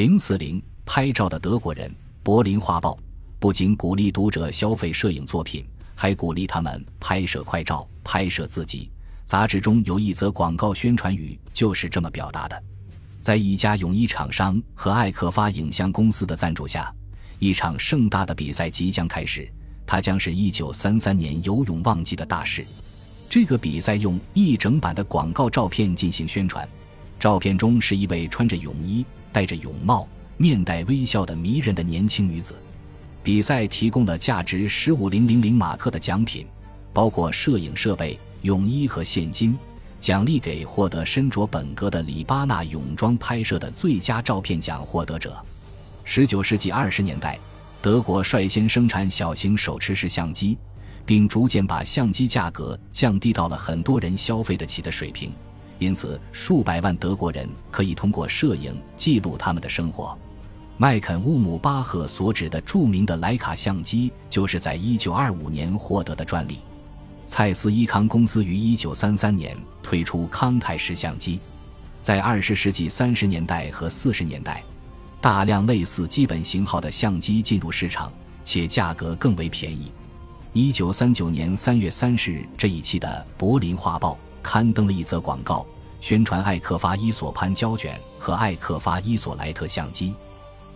零四零拍照的德国人，《柏林画报》不仅鼓励读者消费摄影作品，还鼓励他们拍摄快照、拍摄自己。杂志中有一则广告宣传语就是这么表达的：在一家泳衣厂商和艾克发影像公司的赞助下，一场盛大的比赛即将开始。它将是一九三三年游泳旺季的大事。这个比赛用一整版的广告照片进行宣传。照片中是一位穿着泳衣、戴着泳帽、面带微笑的迷人的年轻女子。比赛提供了价值十五零零零马克的奖品，包括摄影设备、泳衣和现金，奖励给获得身着本格的里巴纳泳装拍摄的最佳照片奖获得者。十九世纪二十年代。德国率先生产小型手持式相机，并逐渐把相机价格降低到了很多人消费得起的水平。因此，数百万德国人可以通过摄影记录他们的生活。麦肯乌姆巴赫所指的著名的莱卡相机，就是在1925年获得的专利。蔡司伊康公司于1933年推出康泰式相机。在20世纪30年代和40年代。大量类似基本型号的相机进入市场，且价格更为便宜。一九三九年三月三十日这一期的《柏林画报》刊登了一则广告，宣传艾克发伊索潘胶卷和艾克发伊索莱特相机。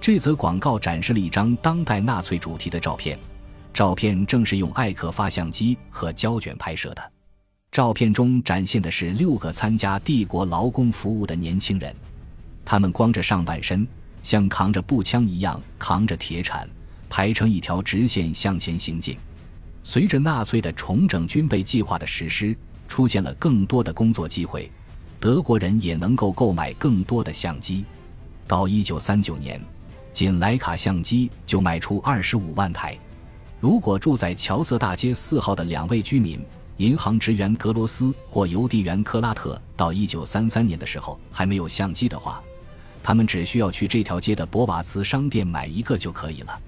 这则广告展示了一张当代纳粹主题的照片，照片正是用艾克发相机和胶卷拍摄的。照片中展现的是六个参加帝国劳工服务的年轻人，他们光着上半身。像扛着步枪一样扛着铁铲，排成一条直线向前行进。随着纳粹的重整军备计划的实施，出现了更多的工作机会，德国人也能够购买更多的相机。到一九三九年，仅莱卡相机就卖出二十五万台。如果住在乔瑟大街四号的两位居民，银行职员格罗斯或邮递员克拉特，到一九三三年的时候还没有相机的话，他们只需要去这条街的博瓦茨商店买一个就可以了。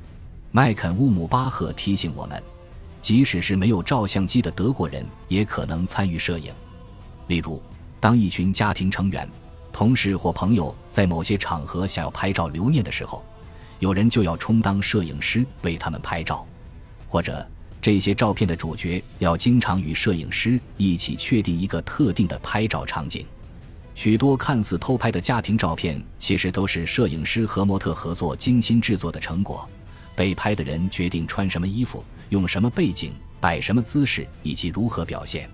麦肯乌姆巴赫提醒我们，即使是没有照相机的德国人，也可能参与摄影。例如，当一群家庭成员、同事或朋友在某些场合想要拍照留念的时候，有人就要充当摄影师为他们拍照，或者这些照片的主角要经常与摄影师一起确定一个特定的拍照场景。许多看似偷拍的家庭照片，其实都是摄影师和模特合作精心制作的成果。被拍的人决定穿什么衣服、用什么背景、摆什么姿势以及如何表现。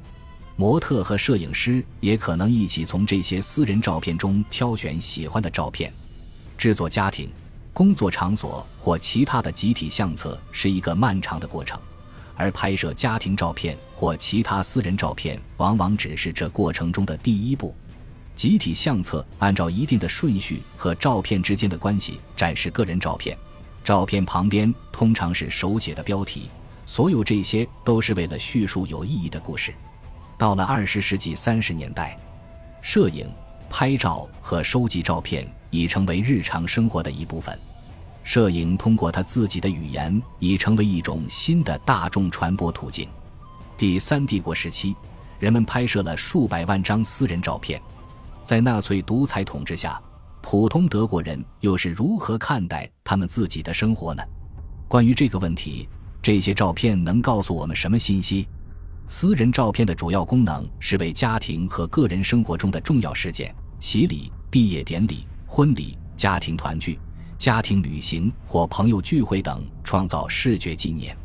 模特和摄影师也可能一起从这些私人照片中挑选喜欢的照片。制作家庭、工作场所或其他的集体相册是一个漫长的过程，而拍摄家庭照片或其他私人照片往往只是这过程中的第一步。集体相册按照一定的顺序和照片之间的关系展示个人照片，照片旁边通常是手写的标题。所有这些都是为了叙述有意义的故事。到了二十世纪三十年代，摄影、拍照和收集照片已成为日常生活的一部分。摄影通过他自己的语言，已成为一种新的大众传播途径。第三帝国时期，人们拍摄了数百万张私人照片。在纳粹独裁统治下，普通德国人又是如何看待他们自己的生活呢？关于这个问题，这些照片能告诉我们什么信息？私人照片的主要功能是为家庭和个人生活中的重要事件——洗礼、毕业典礼、婚礼、家庭团聚、家庭旅行或朋友聚会等——创造视觉纪念。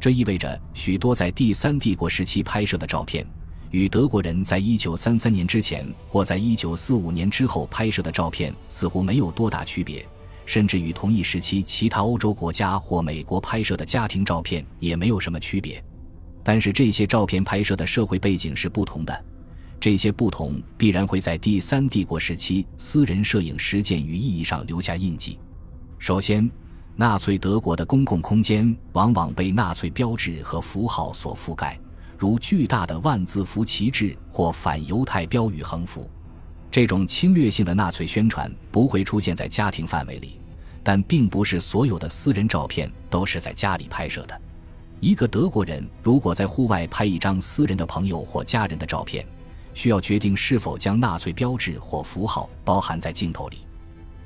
这意味着许多在第三帝国时期拍摄的照片。与德国人在一九三三年之前或在一九四五年之后拍摄的照片似乎没有多大区别，甚至与同一时期其他欧洲国家或美国拍摄的家庭照片也没有什么区别。但是这些照片拍摄的社会背景是不同的，这些不同必然会在第三帝国时期私人摄影实践与意义上留下印记。首先，纳粹德国的公共空间往往被纳粹标志和符号所覆盖。如巨大的万字符旗帜或反犹太标语横幅，这种侵略性的纳粹宣传不会出现在家庭范围里，但并不是所有的私人照片都是在家里拍摄的。一个德国人如果在户外拍一张私人的朋友或家人的照片，需要决定是否将纳粹标志或符号包含在镜头里。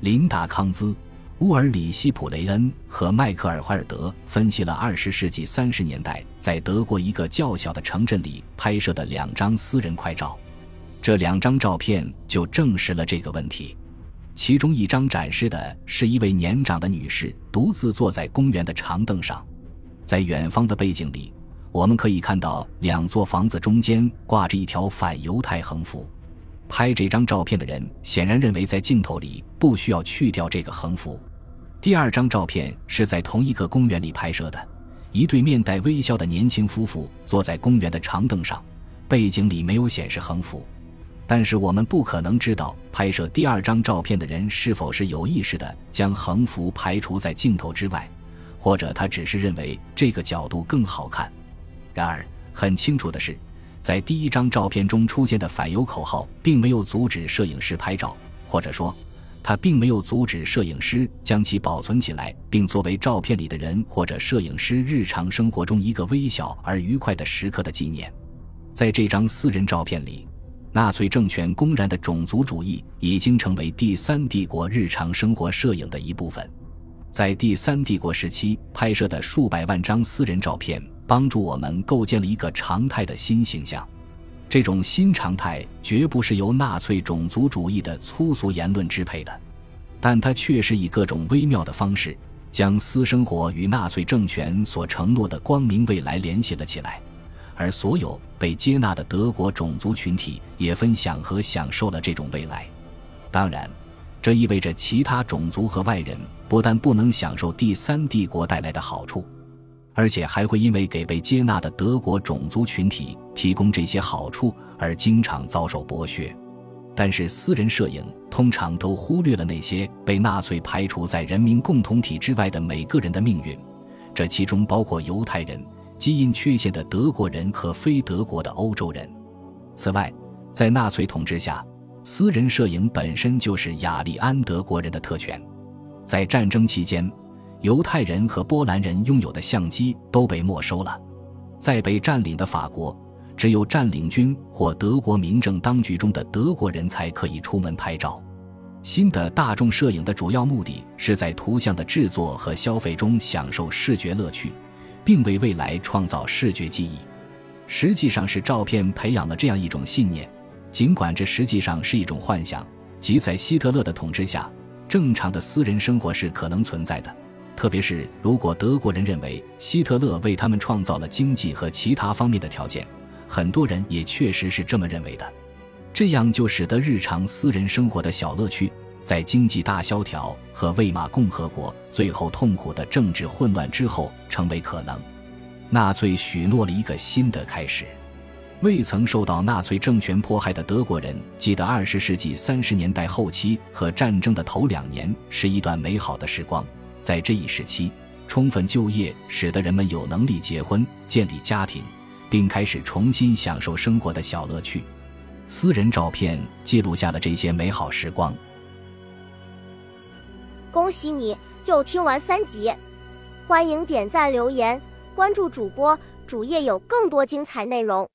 琳达·康兹、乌尔里希·普雷恩和迈克尔·怀尔德分析了二十世纪三十年代在德国一个较小的城镇里拍摄的两张私人快照。这两张照片就证实了这个问题。其中一张展示的是一位年长的女士独自坐在公园的长凳上，在远方的背景里，我们可以看到两座房子中间挂着一条反犹太横幅。拍这张照片的人显然认为，在镜头里不需要去掉这个横幅。第二张照片是在同一个公园里拍摄的，一对面带微笑的年轻夫妇坐在公园的长凳上，背景里没有显示横幅。但是我们不可能知道拍摄第二张照片的人是否是有意识的将横幅排除在镜头之外，或者他只是认为这个角度更好看。然而，很清楚的是，在第一张照片中出现的反犹口号并没有阻止摄影师拍照，或者说，他并没有阻止摄影师将其保存起来，并作为照片里的人或者摄影师日常生活中一个微小而愉快的时刻的纪念。在这张私人照片里。纳粹政权公然的种族主义已经成为第三帝国日常生活摄影的一部分。在第三帝国时期拍摄的数百万张私人照片，帮助我们构建了一个常态的新形象。这种新常态绝不是由纳粹种族主义的粗俗言论支配的，但它确实以各种微妙的方式将私生活与纳粹政权所承诺的光明未来联系了起来。而所有被接纳的德国种族群体也分享和享受了这种未来。当然，这意味着其他种族和外人不但不能享受第三帝国带来的好处，而且还会因为给被接纳的德国种族群体提供这些好处而经常遭受剥削。但是，私人摄影通常都忽略了那些被纳粹排除在人民共同体之外的每个人的命运，这其中包括犹太人。基因缺陷的德国人和非德国的欧洲人。此外，在纳粹统治下，私人摄影本身就是雅利安德国人的特权。在战争期间，犹太人和波兰人拥有的相机都被没收了。在被占领的法国，只有占领军或德国民政当局中的德国人才可以出门拍照。新的大众摄影的主要目的是在图像的制作和消费中享受视觉乐趣。并为未来创造视觉记忆，实际上是照片培养了这样一种信念，尽管这实际上是一种幻想，即在希特勒的统治下，正常的私人生活是可能存在的。特别是如果德国人认为希特勒为他们创造了经济和其他方面的条件，很多人也确实是这么认为的。这样就使得日常私人生活的小乐趣。在经济大萧条和魏玛共和国最后痛苦的政治混乱之后，成为可能。纳粹许诺了一个新的开始。未曾受到纳粹政权迫害的德国人记得，二十世纪三十年代后期和战争的头两年是一段美好的时光。在这一时期，充分就业使得人们有能力结婚、建立家庭，并开始重新享受生活的小乐趣。私人照片记录下了这些美好时光。恭喜你又听完三集，欢迎点赞、留言、关注主播，主页有更多精彩内容。